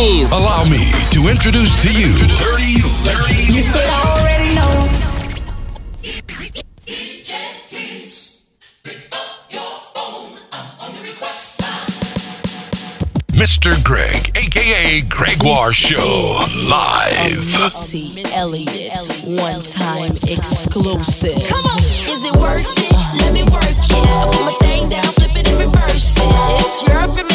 James. Allow me to introduce to you Dirty Dirty You should already know. Mr. Greg, aka Gregoire Show, live. Missy Elliott, one time exclusive. Come on, is it worth it? Let me work it. I put my thing down, flip it and reverse it. It's your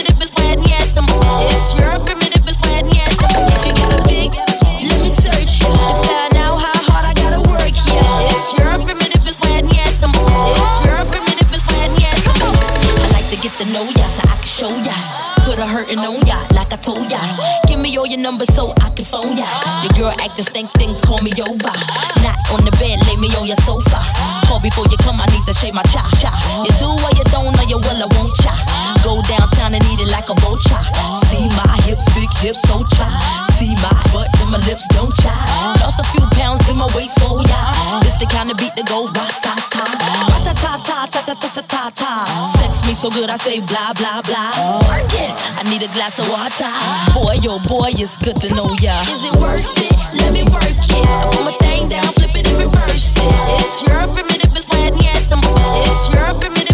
show ya. Put a hurtin' on ya, like I told ya. Give me all your numbers so I can phone ya. Your girl actin' stink, then call me over. Not on the bed, lay me on your sofa. Call before you come, I need to shave my cha cha. You do or you don't, or you will, I won't cha. Go downtown and eat it like a vulture. See my hips, big hips, so cha. See my butts and my lips, don't cha. Lost a few pounds in my waist, oh yeah. This the kind of beat that go ra ta ta, ta ta ta ta ta ta ta. Sex me so good I say blah blah blah. Work it. I need a glass of water. Boy, yo, oh boy, it's good to know ya. Is it worth it? Let me work it. I put my thing down, flip it and reverse it. It's your primitive, it's my anthem. It's your primitive.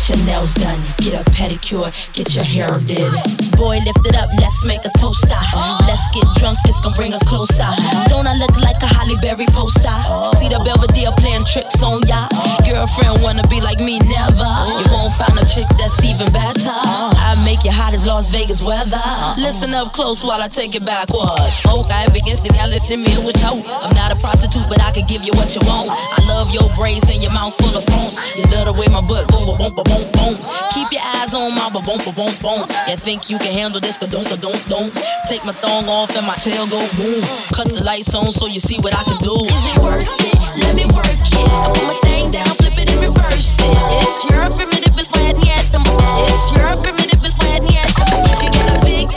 Get your nails done. Get a pedicure, get your hair did. Boy, lift it up, let's make a toaster. Let's get drunk, this gon' bring us closer. Don't I look like a Halle Berry poster? See the Belvedere playing tricks on ya. Girlfriend wanna be like me, never. You won't find a chick that's even better. I make you hot as Las Vegas weather. Listen up close while I take it backwards. I against the gal, listen me with you. I'm not a prostitute, but I can give you what you want. I love your braids and your mouth full of phones. You love the way my butt boom, boom, boom, boom, boom. Keep your eyes on my boom, boom, boom, boom. You think you can handle this? Ka-dunk, ka-dunk, dunk. Take my thong off and my tail go boom. Cut the lights on so you see what I can do. Is it worth it? Let me work it. I put my thing down, flip it and reverse it. It's your primitive planeten. It's your primitive planeten. If you got a big,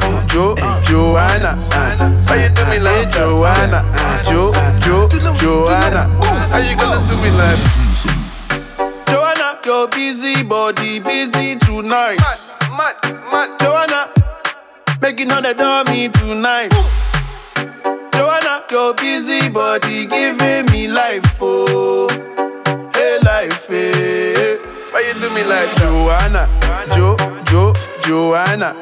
Jo, Jo, Joanna. How you do me like Joanna? Jo, Jo, Joanna. How you gonna do me like Joanna? Your busy body busy tonight. Mad, mad, mad. Joanna, making all the dummy tonight. Joanna, your busy body giving me life, oh, hey life, eh. hey. Why you do me like Joanna, Jo, Jo, Joanna?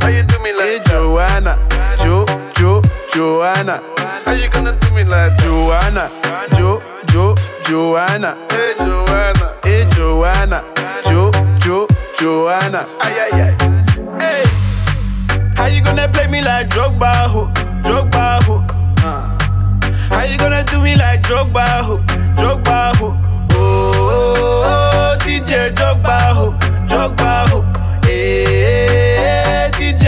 Why you do me like Joanna, Jo, Jo, Joanna? How you gonna do me like Joanna, Jo, Jo, Joanna? Hey Joanna, hey Joanna, Jo, Jo, Joanna? Ay ay ay. Hey, how you gonna play me like Drogba, ho, Drogba, ho? Uh. How you gonna do me like Drogba, ho, Drogba, ho? Oh, oh, oh, oh DJ Drogba, ho, Drogba, ho. Hey,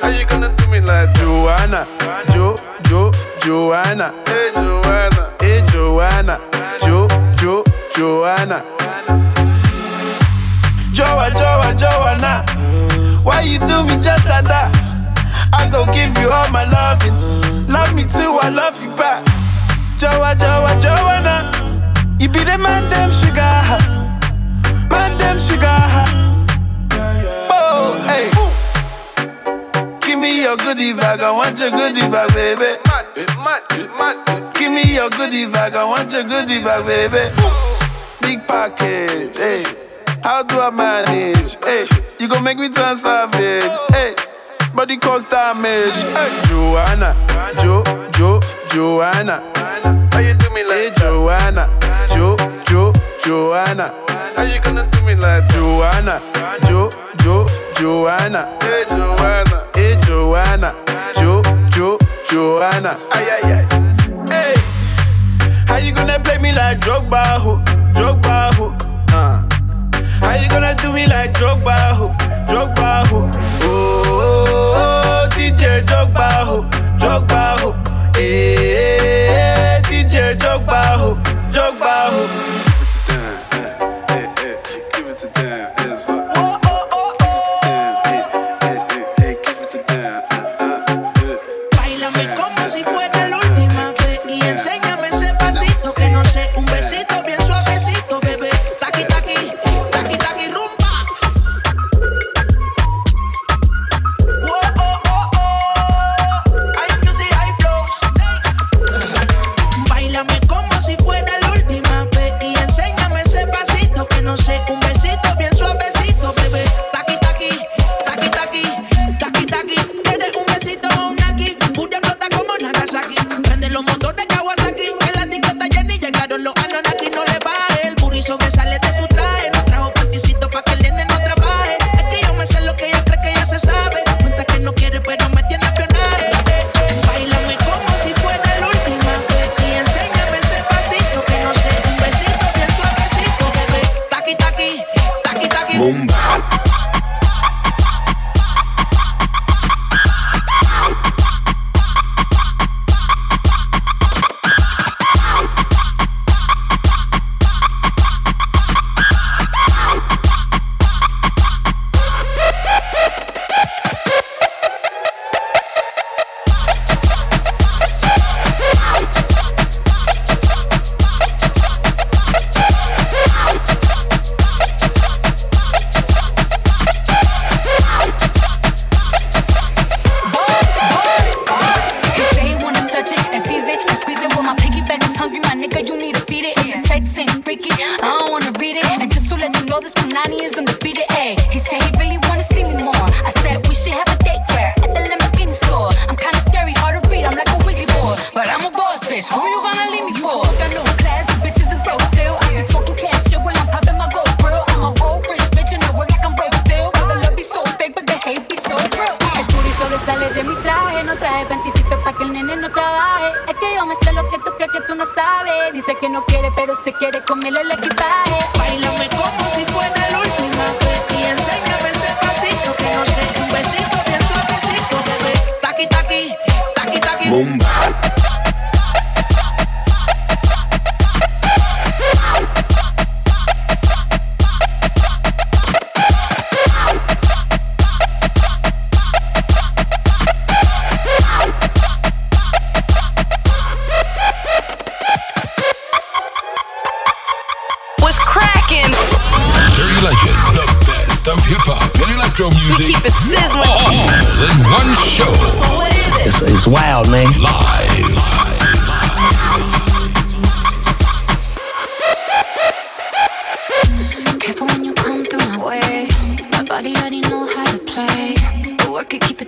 How you gonna do me like Joanna, Jo, Jo, Joanna? Hey Joanna, hey Joanna, Jo, Jo, Joanna? Joa, Joa, Joanna. Why you do me just like that? I gon' give you all my loving. Love me too, I love you back. Joa, Joa, Joanna. You be the man, them sugar. Man, them sugar. Oh, hey. Give me your goodie bag, I want your goodie bag, baby. Give me your goodie bag, I want your goodie bag, baby. Big package, hey. How do I manage? Hey, you gon' make me turn savage. Hey, body cause damage. Hey, Joanna, Jo, Jo, Joanna. How you do me like hey, Joanna, Jo, Jo, Joanna? How you gonna do me like Joanna, Jo, Jo, Joanna? Hey, Joanna, hey, Joanna, Jo, Jo, Joanna? Ay, ay, ay. Hey, how you gonna play me like Drogba, ho, Drogba, ho? Uh. How you gonna do me like Drogba, ho, Drogba, ho? Oh, oh, oh, DJ Drogba, ho, Drogba, ho. Hey, DJ Drogba, ho, Drogba, ho. eso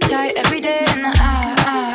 tight every day, and I, I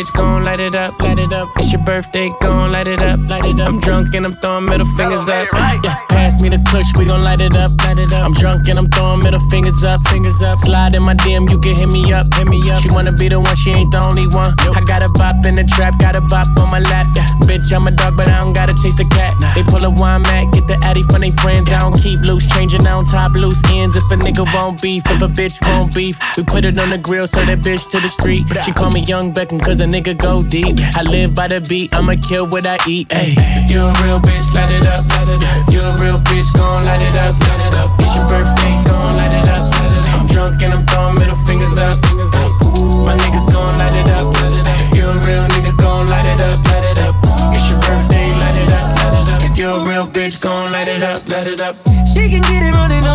Rich gon' light it up up. It's your birthday, gon' light it up. Light it up. I'm drunk and I'm throwing middle fingers up. Yeah. Pass me the clutch, we gon' light it up. Light it up. I'm drunk and I'm throwing middle fingers up. Fingers up. Slide in my DM, you can hit me up. Hit me up. She wanna be the one, she ain't the only one. I got a bop in the trap, got a bop on my lap. Yeah. Bitch, I'm a dog, but I don't gotta chase the cat. They pull a wine mat, get the addy from they friends. I don't keep loose, changing, I don't top loose ends. If a nigga won't beef, if a bitch won't beef, we put it on the grill, so that bitch to the street. She call me Young Beckham, cause a nigga go deep. I live Live by the beat, I'ma kill what I eat. Ayy. If you a real bitch, light it up. If you a real bitch, gon' light it up. It's your birthday, gon' light it up. I'm drunk and I'm throwing middle fingers up. My niggas gon' light it up. If you a real nigga, gon' light it up. It's your birthday, light it up. If you a real bitch, gon' light it up, light it up. She can get it running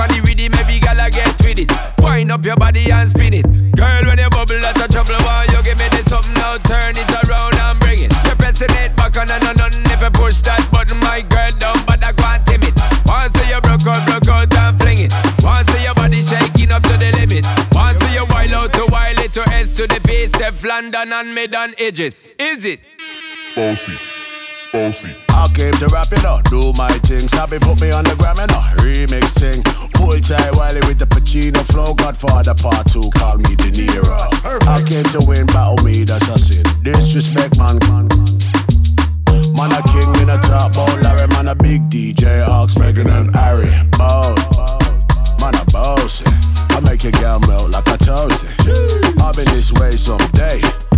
Body with it, maybe gala get with it. Wind up your body and spin it, girl. When you bubble, that's a trouble. Why you give me this something now? Turn it around and bring it. You're pressing it back on and on and if you push that button, my girl down, but I can't timid. Once you broke out, broke out and fling it. Once your body shaking up to the limit. Once you wild out to wild it to S to the base, step London and mid on edges. Is it? Bossy, bossy. I came to rap it up, do my thing. Sabi put me on the gram and a remix thing. Pull tight Wiley with the Pacino flow. Godfather part two, call me De Niro. I came to win, battle me, that's a sin. Disrespect, man. Man a king in a top, bowl Larry, man a big DJ, Ox, Meghan and Harry. Bow, man a bossy. I make your girl melt like a toasty. I'll be this way someday,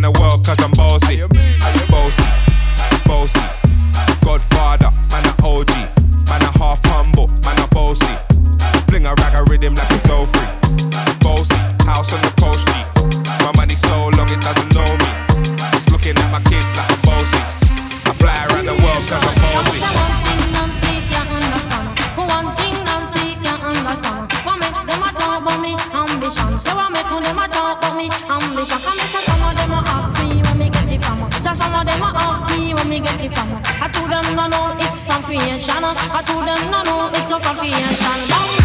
Around the world cause I'm bossy. Bossy, bossy. Godfather, man a OG. Man a half humble, man a bossy. Fling a rag a rhythm like it's all free. Bossy, house on the coast G. My money so long it doesn't know me. It's looking at my kids like I'm bossy. I fly around the world cause I'm bossy. So I make them a talk about me ambition. Me get it from. I told them no no, it's from creation. I told them no no, it's from creation.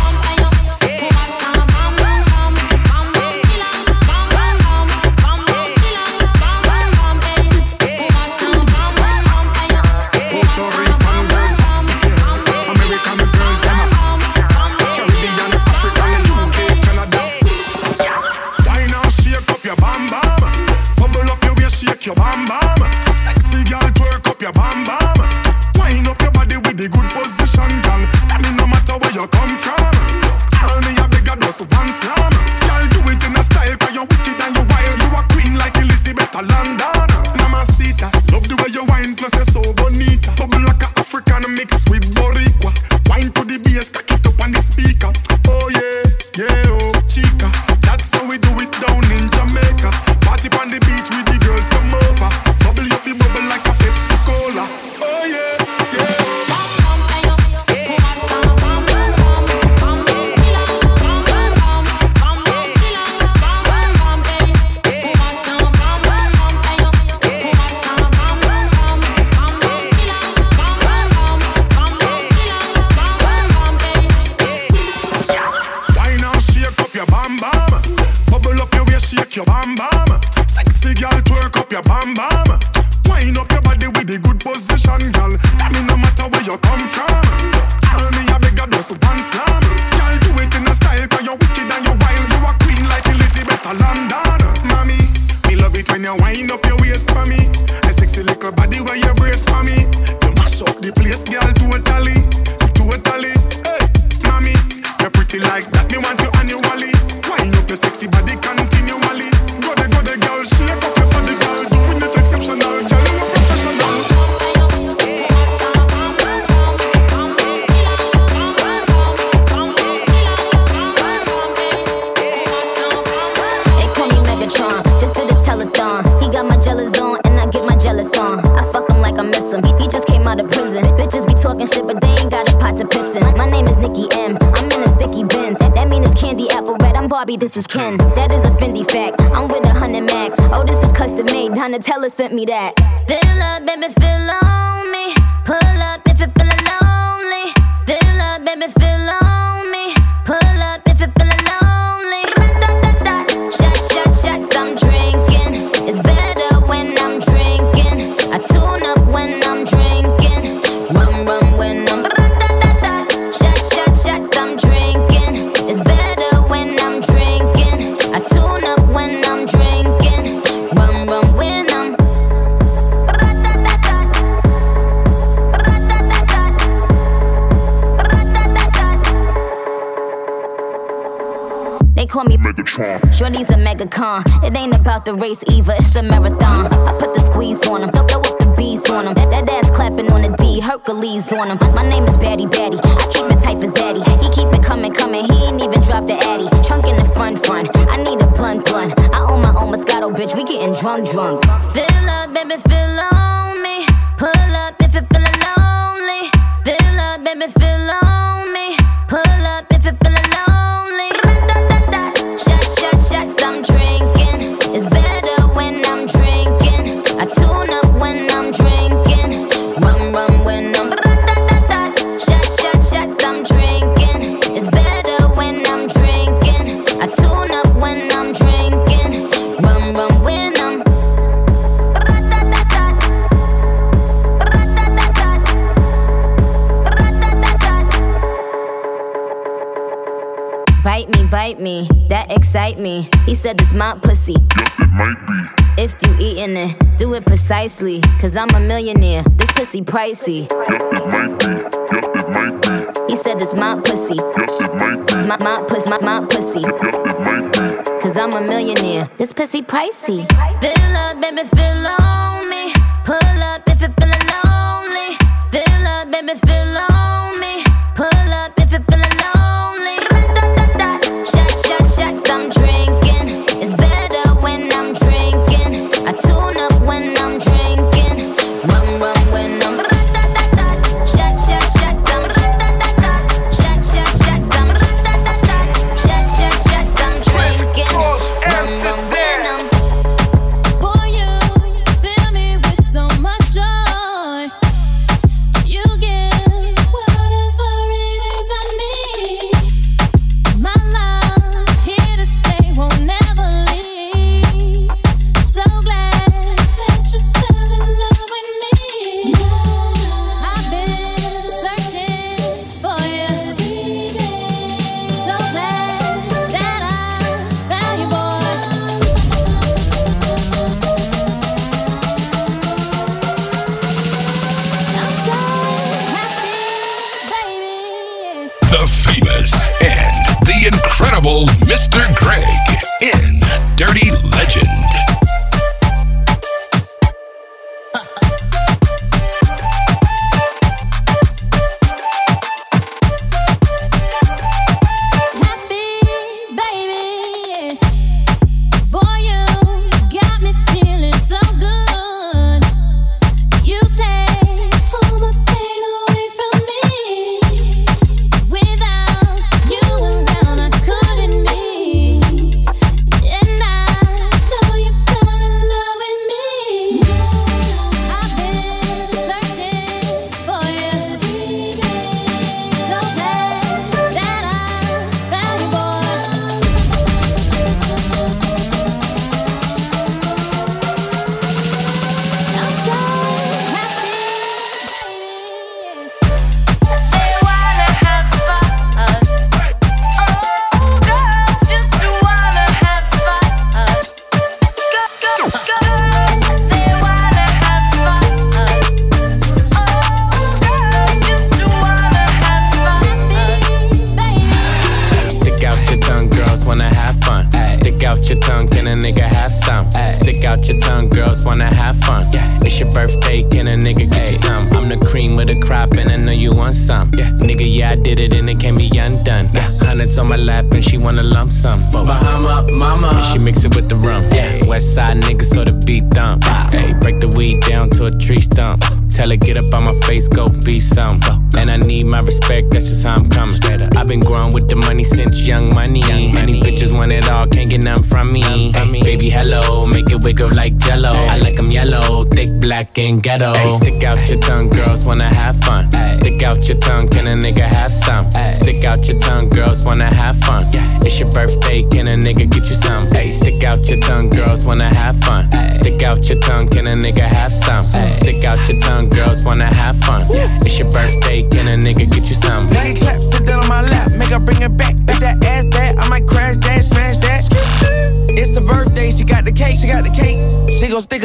This is Ken. That is a Fendi fact. I'm with a hundred max. Oh, this is custom made. Donatella sent me that. Fill up, baby, fill on me. Pull up if you're feeling lonely. Fill up, baby, fill on the con. It ain't about the race either, it's the marathon. I put the squeeze on him, throw up the bees on him. That, that ass clapping on the D, Hercules on him. My name is Batty Batty, I keep it tight for Zaddy. He keep it coming, coming, he ain't even dropped the Addy. Trunk in the front, front, I need a blunt, blunt. I own my own Moscato, bitch, we getting drunk, drunk. Fill up, baby, fill up. Bite me, bite me, that excite me. He said it's my pussy. Yup, it might be. If you eatin' it, do it precisely. Cause I'm a millionaire, this pussy pricey. Yup, it might be. Yup, it might be. He said it's my pussy. Yup, it might be. My, my, pus, my, my pussy. Yup, it might be. Cause I'm a millionaire, this pussy pricey. Fill up, baby, fill on me. Pull up if you feelin' lonely. Fill up, baby, fill on me.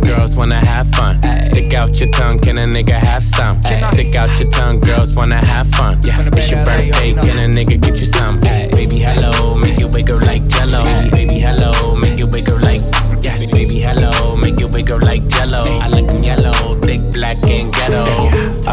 girls wanna have fun. Stick out your tongue, can a nigga have some? Stick out your tongue, girls wanna have fun. It's your birthday, can a nigga get you some? Baby, hello, make you wake up like jello. Baby, hello,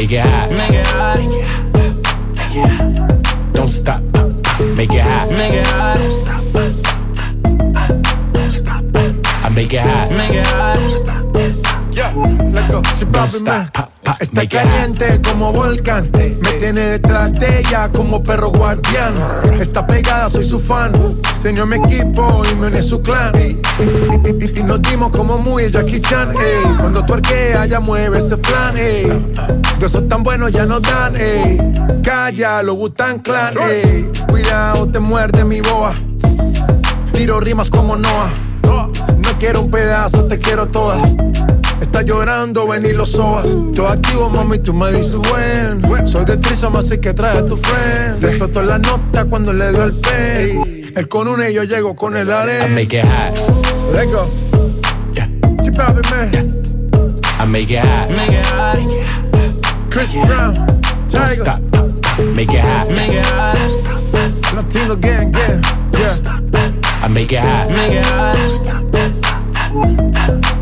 Make it hot. Make it hot. Make it hot. Don't stop. Make it hot. Make it hot. I make it hot. Make it hot. Yeah, let's go. Si papi me está caliente como volcán. Me tiene detrás de ella como perro guardián. Está pegada, soy su fan. Señor mi equipo y me une su clan. Y, nos dimos como muy Jackie Chan. ey. Cuando tu arquea, ya mueve ese flan. ey. De esos tan buenos ya nos dan. ey. Calla, lo Butan Clan. ey. Cuidado, te muerde mi boa. Tiro rimas como Noah. No quiero un pedazo, te quiero toda. Está llorando, ven y lo sobas. Todo activo, mami, tú me dices buen. Soy de Trisom, así que trae a tu friend. Explotó la nota cuando le dio el pen. Él con una y yo llego con el I arena. make it hot. Let's go. Chip papi, man. I make it hot. Make it hot. Chris Brown. Don't Tiger. stop. Make it hot. Make it hot. Latino gang, gang. Yeah. I make it hot. Make it hot.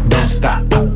Don't stop.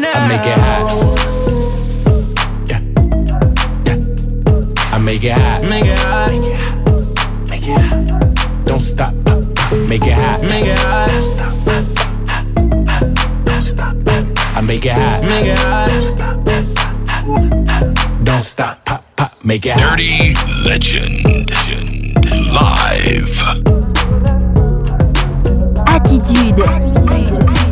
now. I make it hot. Yeah. Yeah. I make it hot. Make it hot. Make it hot. Don't stop. Make it hot. Make it hot. I make it hot. Make it hot. Don't stop. Pop, pop. Make it hot. Dirty Legend. Live. Attitude. I'ma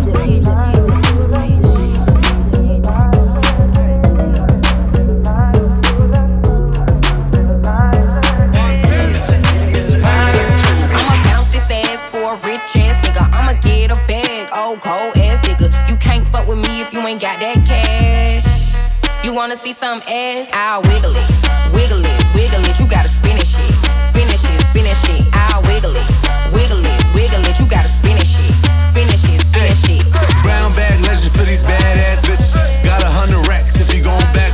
You wanna see some ass? I'll wiggle it, wiggle it, wiggle it. You gotta spin it shit, spin it shit, spin it shit. I'll wiggle it, wiggle it, wiggle it. You gotta spin it shit, spin it shit, spin it shit. Brown bag legend for these badass bitches. Got a hundred racks if you gon' back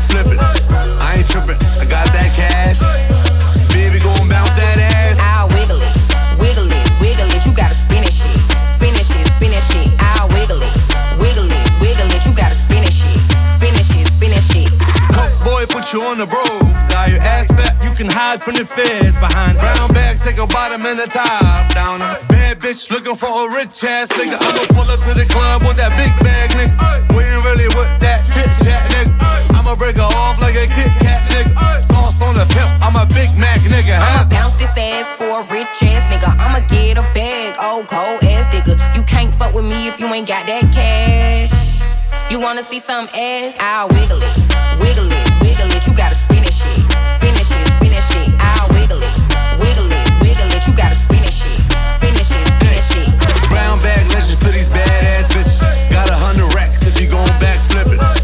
on the road. Got your ass fat, you can hide from the feds behind brown bag, take a bottom and a top down. Bad bitch looking for a rich ass nigga. I'ma pull up to the club with that big bag, nigga. We ain't really with that chit chat, nigga. I'ma break her off like a Kit Kat, nigga. Sauce on the pimp, I'm a Big Mac, nigga. I'ma bounce this ass for a rich ass nigga. I'ma get a bag, old cold ass nigga. You can't fuck with me if you ain't got that cash. You wanna see some ass? I'll wiggle it, wiggle it, wiggle it. You gotta spin it shit, spin it shit, spin it shit. I'll wiggle it, wiggle it, wiggle it. You gotta spin it shit, spin it shit, spin it shit. Brown bag legend for these badass bitches. Got a hundred racks if you gon' back flip it.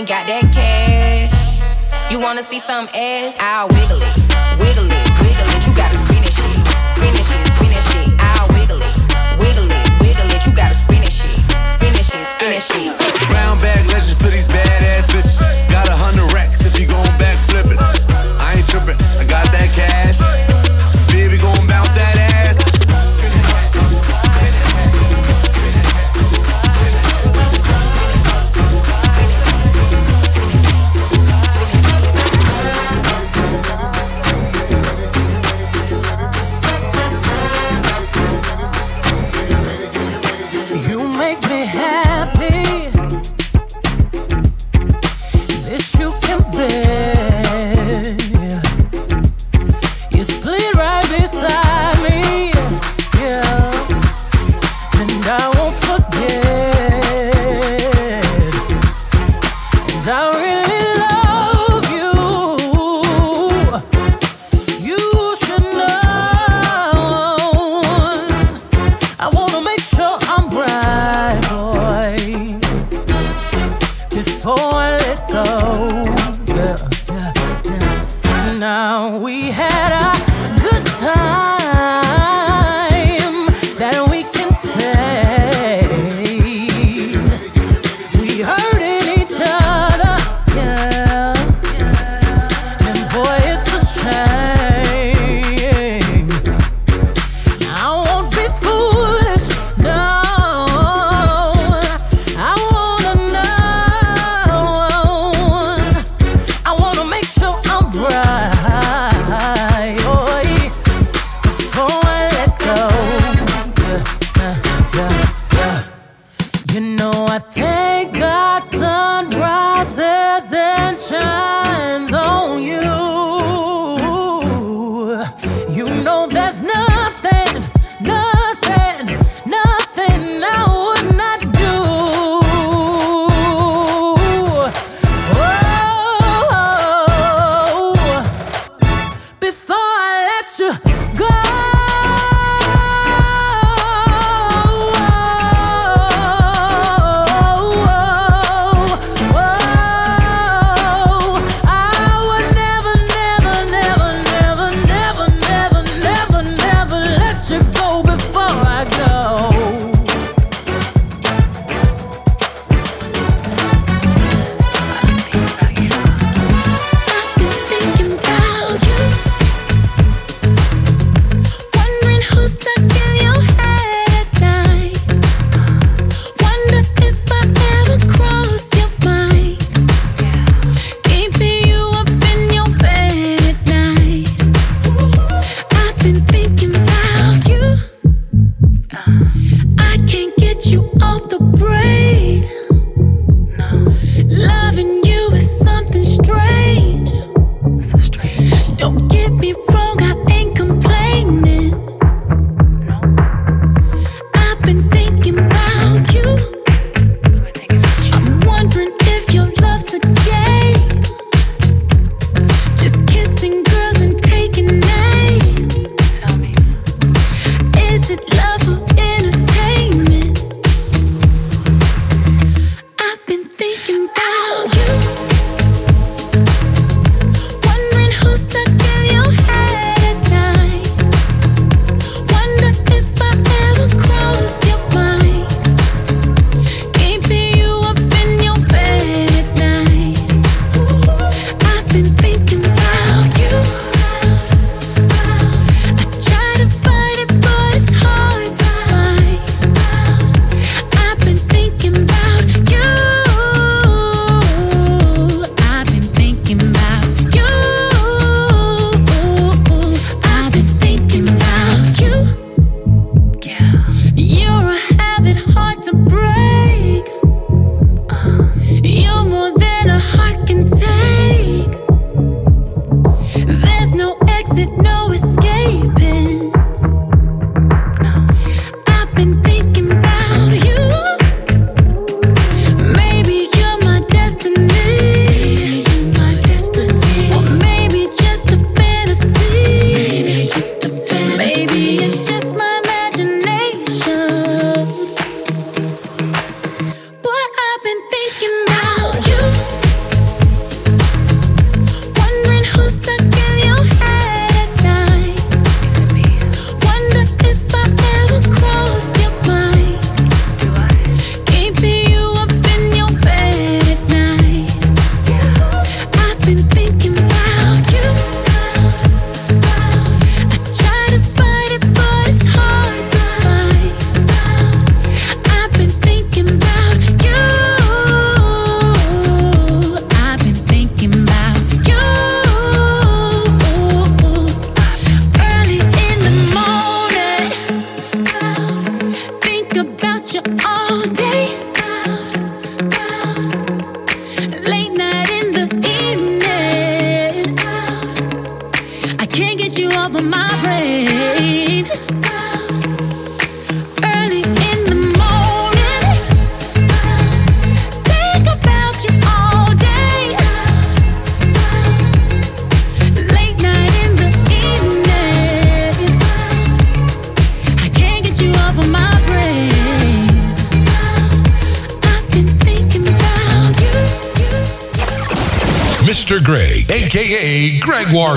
Ain't got that cash. You wanna see some ass? I'll wiggle it, wiggle it, wiggle it. You gotta spin it shit, spin it shit, spin it shit. I'll wiggle it, wiggle it, wiggle it. You gotta spin it shit, spin it shit, spin it shit. Brown bag legend for these badass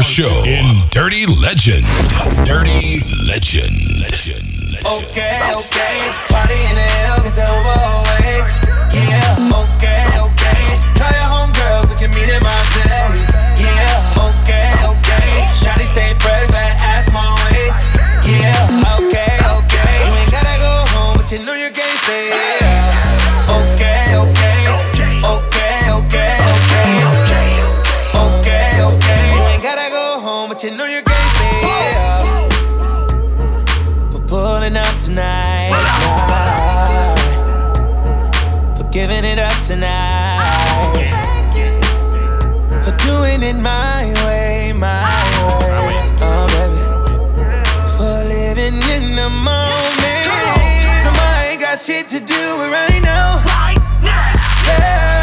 Show in Dirty Legend. Dirty Legend. Legend. Okay, okay, party in the tonight, for doing it my way, my way, oh baby, for living in the moment. Somebody ain't got shit to do with right now. Girl,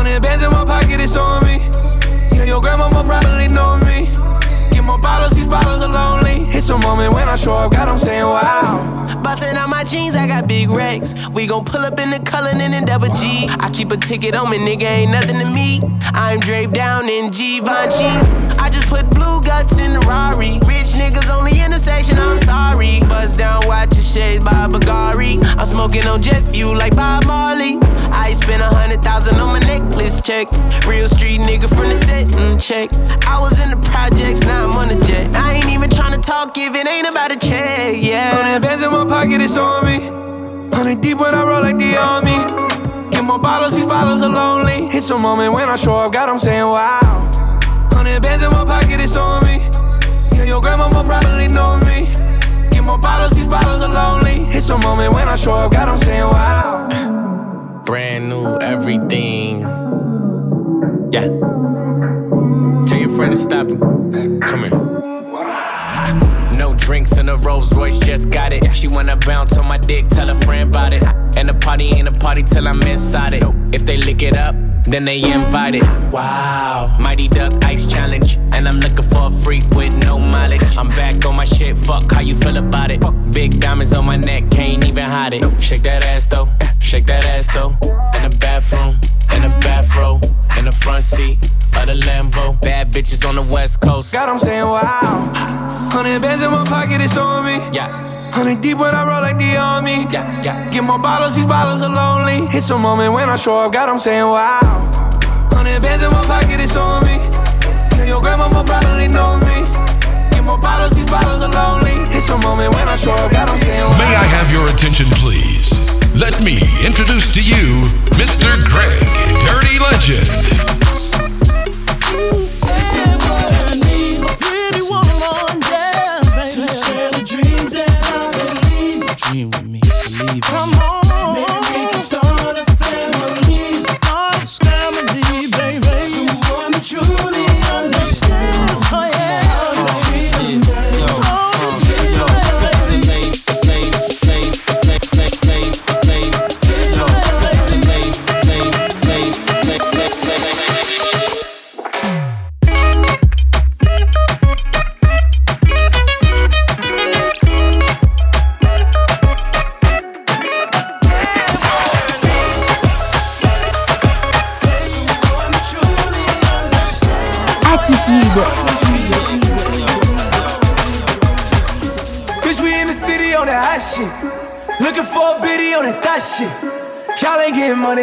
Hundred bands in my pocket, it's on me. Yeah, your grandma will probably know me. Get more bottles, these bottles are lonely. It's a moment when I show up, God, I'm saying wow. Bustin' out my jeans, I got big racks. We gon' pull up in the Cullinan and double G. I keep a ticket on me, nigga, ain't nothing to me. I'm draped down in Givenchy. I just put blue guts in the Rari. Rich niggas only intersection, I'm sorry. Bust down, watch your shades by Bagari. I'm smoking on jet fuel like Bob Marley. I spent a hundred thousand on my necklace check. Real street nigga from the set mm, check. I was in the projects, now I'm on the jet. I ain't even tryna talk if it ain't about a check, yeah. Hundred bands in my pocket, it's on me. Hundred deep when I roll like the army. Get more bottles, these bottles are lonely. It's a moment when I show up, God, I'm saying wow. Hundred bands in my pocket, it's on me. Yeah, your grandma will probably know me. Get more bottles, these bottles are lonely. It's a moment when I show up, God, I'm saying wow. Brand new everything. Yeah. Tell your friend to stop him. Come here. No drinks in a Rolls Royce, just got it. She wanna bounce on my dick, tell a friend about it. And the party ain't a party till I'm inside it. If they lick it up, then they invited. Wow, Mighty Duck Ice Challenge. And I'm looking for a freak with no mileage. I'm back on my shit, fuck how you feel about it. Big diamonds on my neck, can't even hide it. Shake that ass though. Shake that ass though. In the bathroom, in the bathroom, in the front seat of the Lambo. Bad bitches on the west coast. God, I'm saying wow. Hundred bands in my pocket, it's on me. Yeah. Hundred deep when I roll like the army. Yeah, yeah. Get more bottles, these bottles are lonely. It's a moment when I show up, God, I'm saying wow. Hundred bands in my pocket, it's on me. Tell your grandma more probably know me. Get more bottles, these bottles are lonely. It's a moment when I show up, God, I'm saying wow. May I have your attention, please? Let me introduce to you Mr. Greg, Dirty Legend.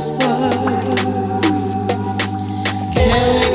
His words, killing me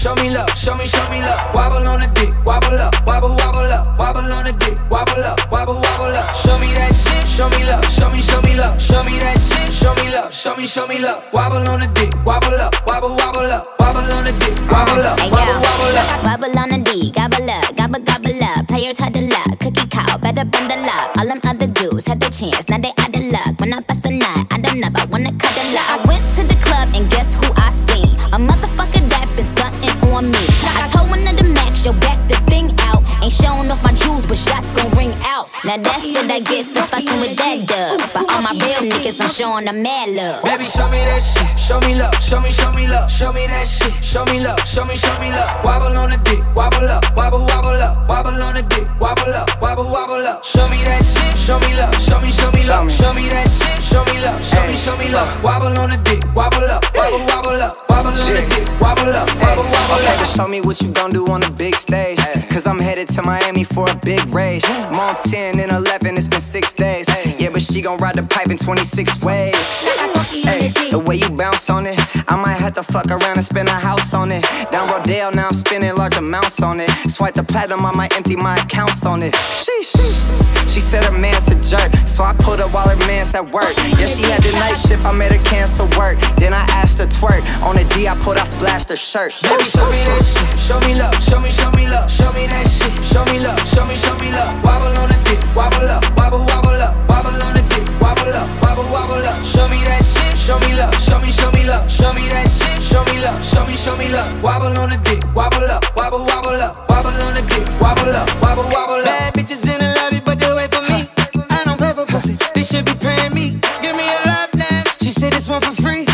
Show me love. Show me, show me love. Wobble on the dick. Wobble up. Wobble, wobble up. Wobble on the dick. Wobble up. Wobble, wobble up. Show me that shit. Show me love. Show me, show me love. Show me that shit. Show me love. Show me, show me love. Wobble on the dick. Wobble up. Wobble, wobble up. Wobble on the dick. Wobble up. Wobble, wobble up. Bubble on the D, gobble up, gobble gobble up. Players had the luck, cookie cow, better bundle up. All them other dudes had the chance, now they out of luck. When I bust a nut, I don't know, I wanna cuddle up. I Now that's what I get for fucking with that dub. But all my real niggas, I'm showing them mad love. Baby, show me that shit. Show me love. Show me, show me love. Show me that shit. Show me love. Show me, show me love. Wobble on the dick. Wobble up. Wobble, wobble up. Wobble on the dick. Wobble up. Wobble, wobble up. Show me that shit. Show me love. Show me, show me love. Show me that shit. Show me love. Show me, show me love. Wobble on the dick. Wobble up. Wobble, wobble up. Wobble on the dick. Wobble up. Wobble, wobble Okay, up. show me what you gon' do on the big stage. Cause I'm headed to Miami for a big rage. I'm 10 and 11, it's been six days. Yeah, but she gon' ride the pipe in 26 ways. Hey, the way you bounce on it, I might have to fuck around and spend a house on it. Down Rodeo, now I'm spending large amounts on it. Swipe the platinum, I might empty my accounts on it. Sheesh. She said her man's a jerk, so I pulled up while her man's at work. Yeah, she had the night shift, I made her cancel work. Then I asked her twerk. On the D, I put out splashed her shirt. Baby, show me that shit. Show me love. Show me, show me love. Show me that shit. Show me love. Show me, show me love. Wobble on the dick. Wobble up. Wobble, wobble up. Wobble on the dick. Wobble up. Wobble, wobble up. Show me that shit. Show me love. Show me, show me love. Show me that shit. Show me love. Show me, show me love. Wobble on the dick. Wobble up. Wobble, wobble up. Wobble on the dick. Wobble up. Wobble, wobble up. Bad bitches in the lobby, but they wait for me. I don't pay for pussy, they should be paying me. Give me a lap dance. She said this one for free.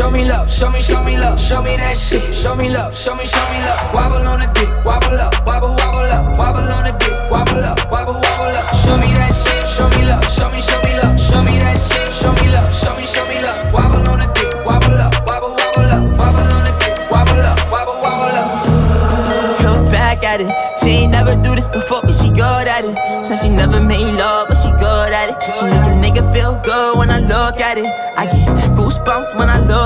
Show me love. Show me, show me love. Show me that shit. Show me love. Show me, show me love. Wobble on the dick. Wobble up. Wobble, wobble up. Wobble on the dick. Wobble up. Wobble, wobble up. Show me that shit. Show me love. Show me, show me love. Show me that shit. Show me love. Show me, show me love. Wobble on the dick. Wobble up. Wobble, wobble up. Wobble on the dick. Wobble up. Wobble, wobble up. Come back at it. She ain't never do this before, but she good at it. Said she never made love, but she good at it. She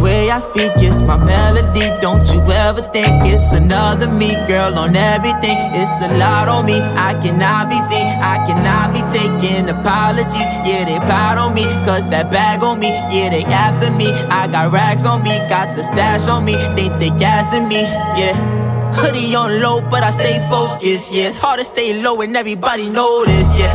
Way I speak, it's my melody. Don't you ever think it's another me, girl, on everything. It's a lot on me. I cannot be seen, I cannot be taking apologies. Yeah, they proud on me, cause that bag on me. Yeah, they after me. I got racks on me, got the stash on me. They think they gassing me, yeah. Hoodie on low, but I stay focused. Yeah, it's hard to stay low and everybody this. Yeah,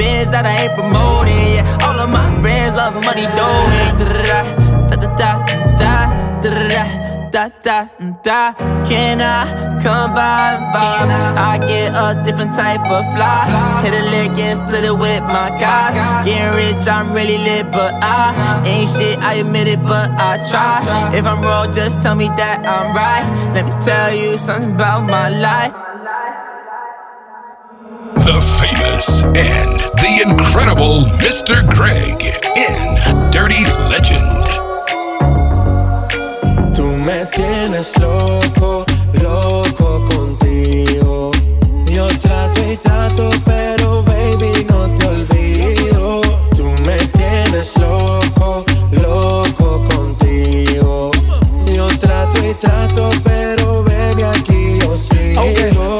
biz that I ain't promoting, yeah. All of my friends love money doing. Da da da da da da da da da. Can I come by and vibe? I get a different type of fly. Hit a lick and split it with my guys. Getting rich, I'm really lit, but I ain't shit. I admit it, but I try. If I'm wrong, just tell me that I'm right. Let me tell you something about my life. The and the incredible Mr. Greg in Dirty Legend. Tú me tienes loco, loco contigo. Yo trato y trato, pero baby no te olvido. Tú me tienes loco, loco contigo. Yo trato y trato, pero baby aquí yo sigo. Okay,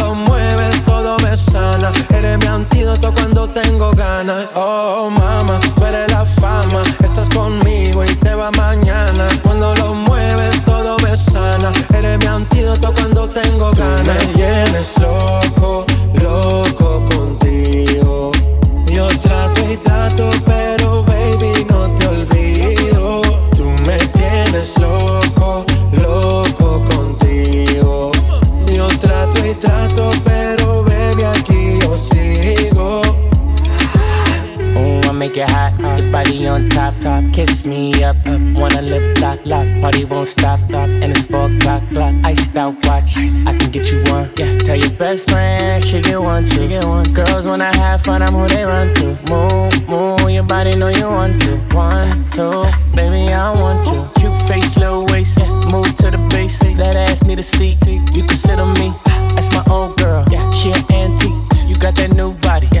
Sana. Eres mi antídoto cuando tengo ganas. Oh, mama, tú eres la fama. Estás conmigo y te va mañana. Cuando lo mueves, todo me sana. Eres mi antídoto cuando tengo ganas. Me tienes loco, loco on top, top. Kiss me up, up. Wanna lip lock, lock. Party won't stop, stop. And it's four o'clock, clock. Iced out watch. I can get you one. Yeah. Tell your best friend she get one, too. Get one. Girls when I have fun, I'm who they run to. Move, move. Your body know you want to. One, two, baby I want you. Cute face, little waist. Yeah. Move to the basics. That ass need a seat. You can sit on me. That's my old girl. Yeah. She an antique. You got that new body. Yeah.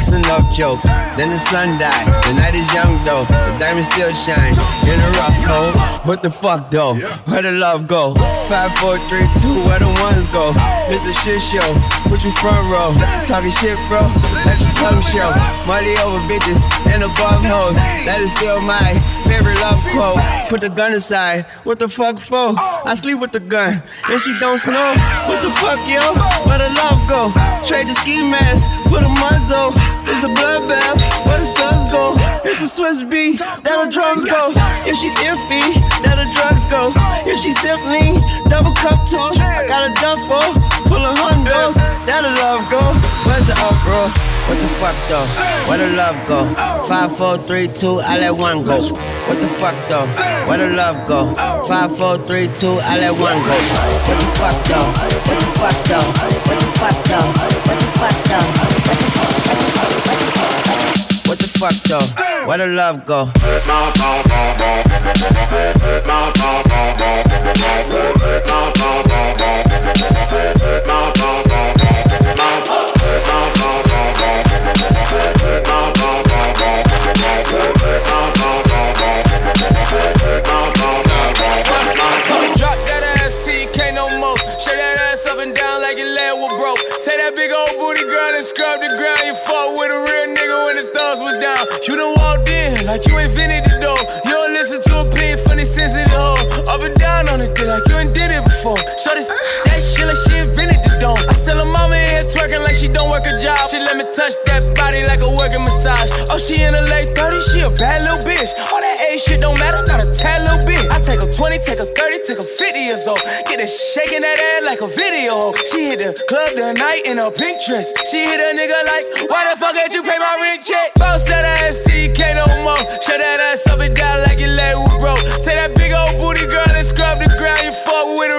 That's enough jokes. Then the sun died. The night is young though. The diamond still shine. In a rough hole. What the fuck though? Where the love go? Five, four, three, two. Where the ones go? It's a shit show. Put you front row. Talking shit, bro. Let your tongue show. Money over bitches and above hoes. That is still my favorite love quote. Put the gun aside. What the fuck for? I sleep with the gun. And she don't snow. What the fuck, yo? Where the love go? Trade the ski mask for the muzzle. It's a bloodbath. Where the suns go? It's a Swiss beat. That the drums go. If she's iffy, that the drugs go. If she's simply double cup toast, I got a duffel full of hundos. That the love go. Where's the up, bro? What the fuck though? Where the love go? Five, four, three, two, I let one go. What the fuck though? Where the love go? Five, four, three, two, I let one go. What the fuck though? What the fuck though? What the fuck though? What the fuck though? What the fuck though? Where the love go? Shorty, that shit like she invented the dome. I sell her mama here twerking like she don't work a job. She let me touch that body like a working massage. Oh, she in her late 30, she a bad little bitch. All that A shit don't matter, not a tad little bit. I take her 20, take her 30, take her 50 years old. Get her shaking that ass like a video. She hit the club tonight in a pink dress. She hit a nigga like, why the fuck did you pay my rent check? Bounce that ass, CK no more. Shut that ass up and down like you leg with broke. Take that big old booty girl and scrub the ground. You fuck with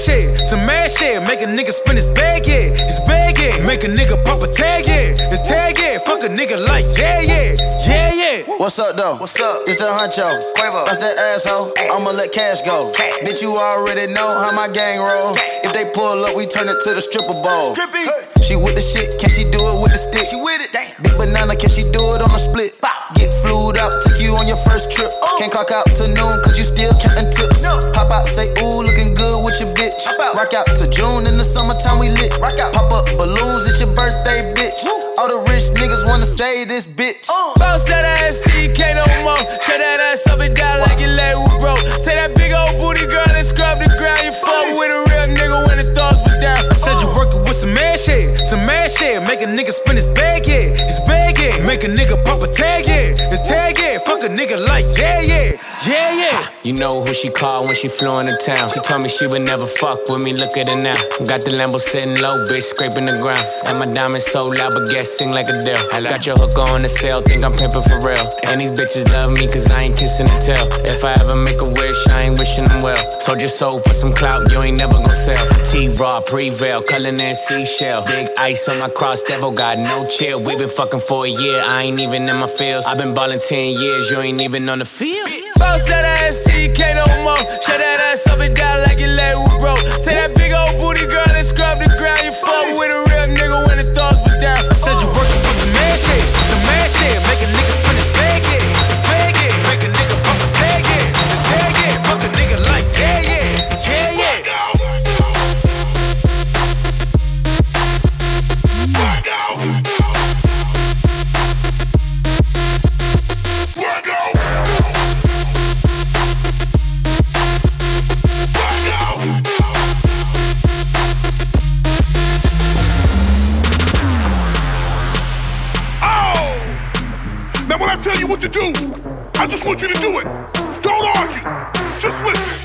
shit, some mad shit. Make a nigga spin his bag, yeah. His bag, yeah. Make a nigga pop a tag, yeah. His tag, yeah. Fuck a nigga like, yeah, yeah. Yeah, yeah. What's up, though? What's up? It's the huncho. Quavo. That's that asshole. I'ma let cash go. Bitch, you already know how my gang roll. If they pull up, we turn it to the stripper bowl. She with the shit, can she do it with the stick? She with it. Big banana, can she do it on a split? Get flued out, take you on your first trip. Oh. Can't clock out to noon, cause you still counting tips. Pop out, say, ooh, looking good with your bitch. Rock out to June in the summertime, we lit. Rock out. Pop up balloons, it's your birthday, bitch. All the rich niggas wanna say this bitch. Bounce that ass, see, can't no more. Shut that ass up and down like you lay with bro. Take that big old booty girl and scrub the ground. You fuck with a real nigga when the thoughts were down. I said you working with some mad shit, some mad shit. Make a nigga spin his bag, yeah. His bag, yeah. Make a nigga You know who she called when she flew into town. She told me she would never fuck with me. Look at her now. Got the Lambo sitting low, bitch, scraping the ground. And my diamonds so loud, but guess sing like a deal. Got your hook on the sale, think I'm pimping for real. And these bitches love me cause I ain't kissing and tell. If I ever make a wish, I ain't wishing them well. So just sold for some clout, you ain't never gonna sell. T Raw, Prevail, Cullen and Seashell. Big ice on my cross, devil got no chill. We been fucking for a year, I ain't even in my feels. i been ballin' 10 years, you ain't even on the field. Bounce that ass, see, can't no more. Shut that ass up Just listen.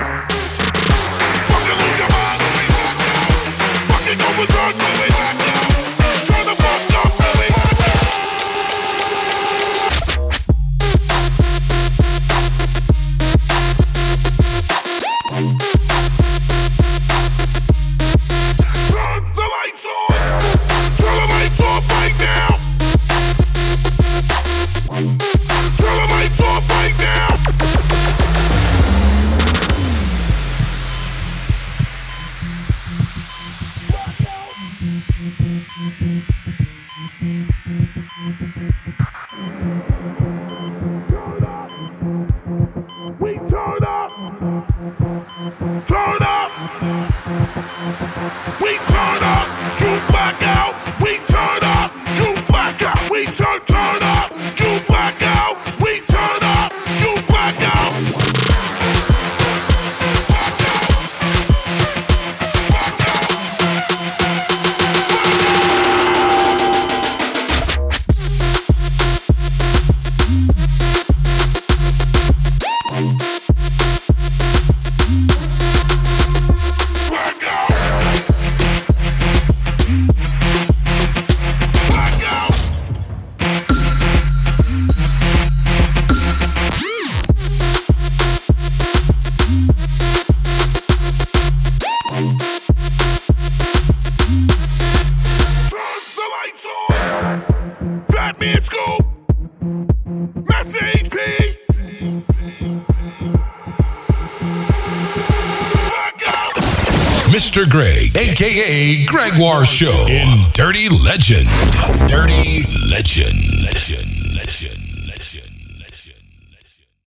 Gregoire Show in Dirty Legend. Dirty. Legend.